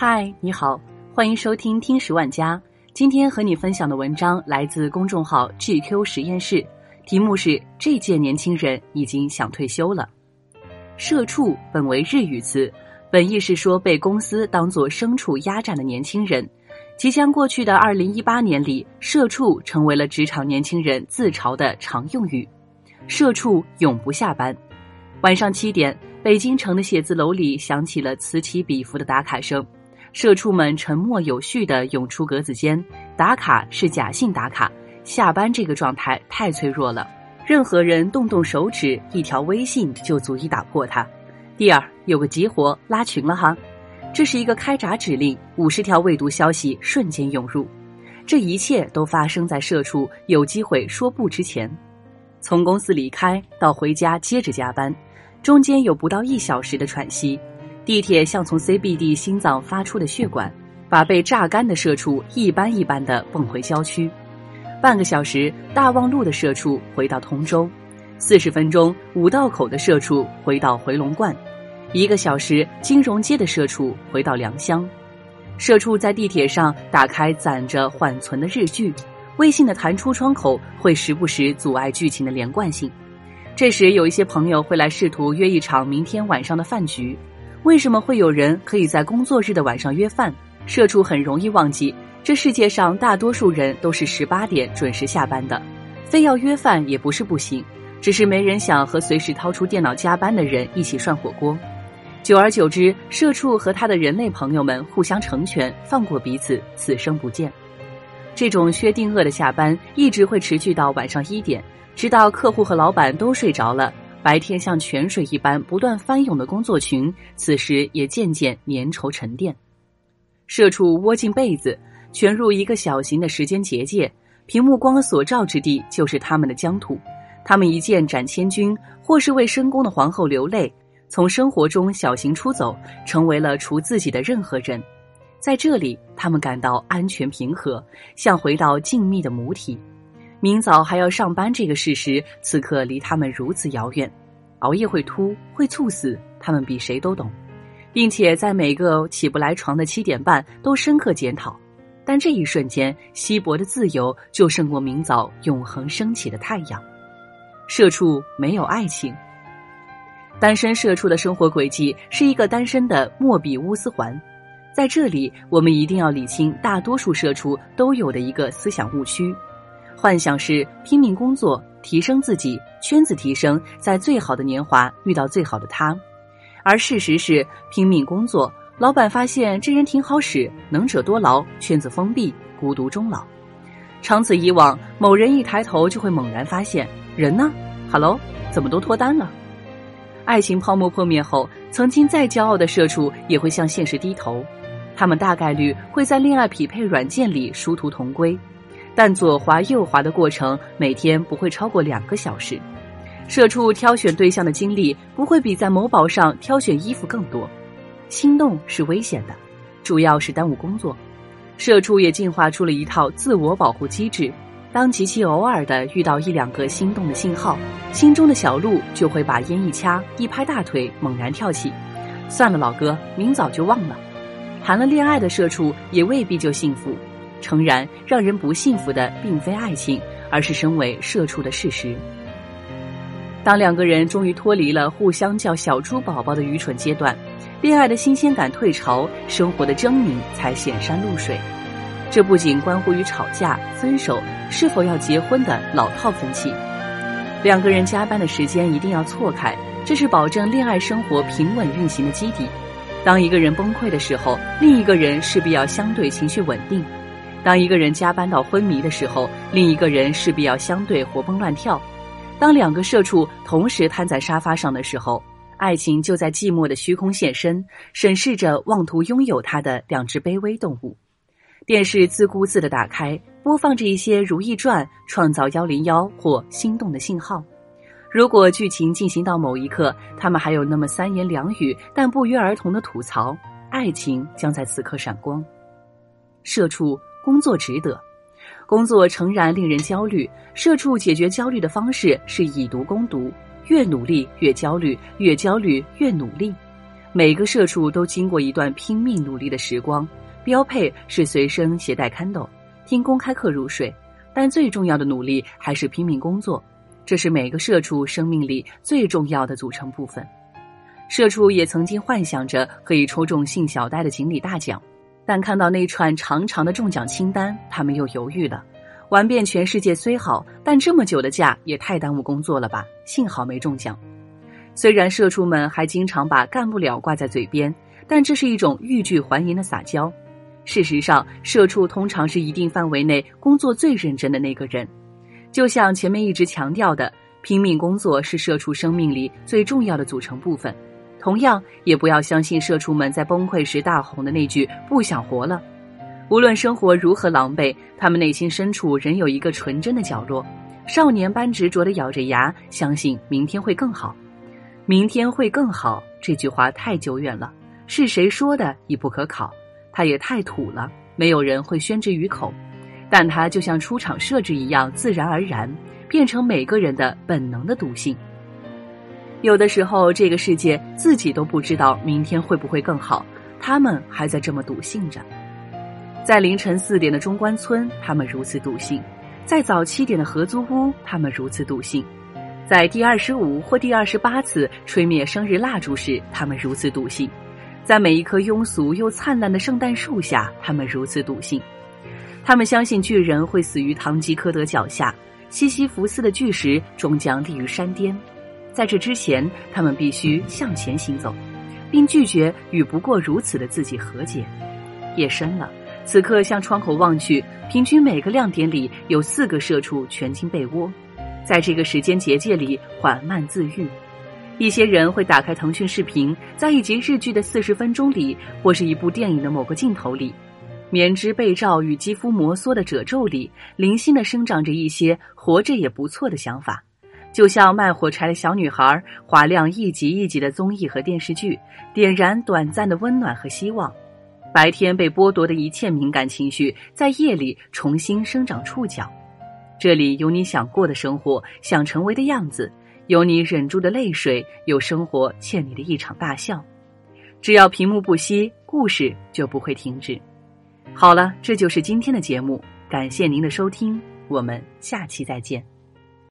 嗨，你好，欢迎收听听十万家。今天和你分享的文章来自公众号 GQ 实验室，题目是“这届年轻人已经想退休了”。社畜本为日语词，本意是说被公司当作牲畜压榨的年轻人。即将过去的二零一八年里，社畜成为了职场年轻人自嘲的常用语。社畜永不下班。晚上七点，北京城的写字楼里响起了此起彼伏的打卡声。社畜们沉默有序地涌出格子间，打卡是假性打卡，下班这个状态太脆弱了，任何人动动手指，一条微信就足以打破它。第二，有个急活拉群了哈，这是一个开闸指令，五十条未读消息瞬间涌入，这一切都发生在社畜有机会说不之前。从公司离开到回家接着加班，中间有不到一小时的喘息。地铁像从 CBD 心脏发出的血管，把被榨干的社畜一般一般的蹦回郊区。半个小时，大望路的社畜回到通州；四十分钟，五道口的社畜回到回龙观；一个小时，金融街的社畜回到良乡。社畜在地铁上打开攒着缓存的日剧，微信的弹出窗口会时不时阻碍剧情的连贯性。这时，有一些朋友会来试图约一场明天晚上的饭局。为什么会有人可以在工作日的晚上约饭？社畜很容易忘记，这世界上大多数人都是十八点准时下班的，非要约饭也不是不行，只是没人想和随时掏出电脑加班的人一起涮火锅。久而久之，社畜和他的人类朋友们互相成全，放过彼此，此生不见。这种薛定谔的下班一直会持续到晚上一点，直到客户和老板都睡着了。白天像泉水一般不断翻涌的工作群，此时也渐渐粘稠沉淀。社畜窝进被子，蜷入一个小型的时间结界，屏幕光所照之地就是他们的疆土。他们一剑斩千军，或是为深宫的皇后流泪，从生活中小型出走，成为了除自己的任何人。在这里，他们感到安全平和，像回到静谧的母体。明早还要上班这个事实，此刻离他们如此遥远。熬夜会秃，会猝死，他们比谁都懂，并且在每个起不来床的七点半都深刻检讨。但这一瞬间，稀薄的自由就胜过明早永恒升起的太阳。社畜没有爱情，单身社畜的生活轨迹是一个单身的莫比乌斯环。在这里，我们一定要理清大多数社畜都有的一个思想误区。幻想是拼命工作，提升自己，圈子提升，在最好的年华遇到最好的他，而事实是拼命工作，老板发现这人挺好使，能者多劳，圈子封闭，孤独终老。长此以往，某人一抬头就会猛然发现人呢？Hello，怎么都脱单了？爱情泡沫破灭后，曾经再骄傲的社畜也会向现实低头，他们大概率会在恋爱匹配软件里殊途同归。但左滑右滑的过程每天不会超过两个小时，社畜挑选对象的精力不会比在某宝上挑选衣服更多。心动是危险的，主要是耽误工作。社畜也进化出了一套自我保护机制，当极其偶尔的遇到一两个心动的信号，心中的小鹿就会把烟一掐，一拍大腿，猛然跳起。算了，老哥，明早就忘了。谈了恋爱的社畜也未必就幸福。诚然，让人不幸福的并非爱情，而是身为社畜的事实。当两个人终于脱离了互相叫小猪宝宝的愚蠢阶段，恋爱的新鲜感退潮，生活的狰狞才显山露水。这不仅关乎于吵架、分手、是否要结婚的老套分歧。两个人加班的时间一定要错开，这是保证恋爱生活平稳运行的基底。当一个人崩溃的时候，另一个人势必要相对情绪稳定。当一个人加班到昏迷的时候，另一个人势必要相对活蹦乱跳。当两个社畜同时瘫在沙发上的时候，爱情就在寂寞的虚空现身，审视着妄图拥有它的两只卑微动物。电视自顾自的打开，播放着一些《如懿传》《创造幺零幺》或心动的信号。如果剧情进行到某一刻，他们还有那么三言两语但不约而同的吐槽，爱情将在此刻闪光。社畜。工作值得，工作诚然令人焦虑。社畜解决焦虑的方式是以毒攻毒，越努力越焦虑，越焦虑越努力。每个社畜都经过一段拼命努力的时光，标配是随身携带 Kindle，，听公开课入睡。但最重要的努力还是拼命工作，这是每个社畜生命里最重要的组成部分。社畜也曾经幻想着可以抽中姓小戴的锦鲤大奖，但看到那串长长的中奖清单，他们又犹豫了。玩遍全世界虽好，但这么久的假也太耽误工作了吧？幸好没中奖。虽然社畜们还经常把“干不了”挂在嘴边，但这是一种欲拒还迎的撒娇。事实上，社畜通常是一定范围内工作最认真的那个人。就像前面一直强调的，拼命工作是社畜生命里最重要的组成部分。同样，也不要相信社畜们在崩溃时大吼的那句“不想活了”。无论生活如何狼狈，他们内心深处仍有一个纯真的角落，少年般执着的咬着牙，相信明天会更好。明天会更好这句话太久远了，是谁说的已不可考。它也太土了，没有人会宣之于口，但它就像出厂设置一样，自然而然变成每个人的本能的笃信。有的时候，这个世界自己都不知道明天会不会更好，他们还在这么笃信着。在凌晨四点的中关村，他们如此笃信；在早七点的合租屋，他们如此笃信；在第二十五或第二十八次吹灭生日蜡烛时，他们如此笃信。在每一棵庸俗又灿烂的圣诞树下，他们如此笃信。他们相信巨人会死于堂吉诃德脚下，西西弗斯的巨石终将立于山巅。在这之前，他们必须向前行走，并拒绝与不过如此的自己和解。夜深了，此刻向窗口望去，平均每个亮点里有四个社畜蜷进被窝，在这个时间结界里缓慢自愈。一些人会打开腾讯视频，在一集日剧的四十分钟里，或是一部电影的某个镜头里，棉织被罩与肌肤摩挲的褶皱里，零星的生长着一些活着也不错的想法。就像卖火柴的小女孩，划亮一集一集的综艺和电视剧，点燃短暂的温暖和希望。白天被剥夺的一切敏感情绪，在夜里重新生长触角。这里有你想过的生活，想成为的样子。有你忍住的泪水，有生活欠你的一场大笑。只要屏幕不息，故事就不会停止。好了，这就是今天的节目，感谢您的收听，我们下期再见。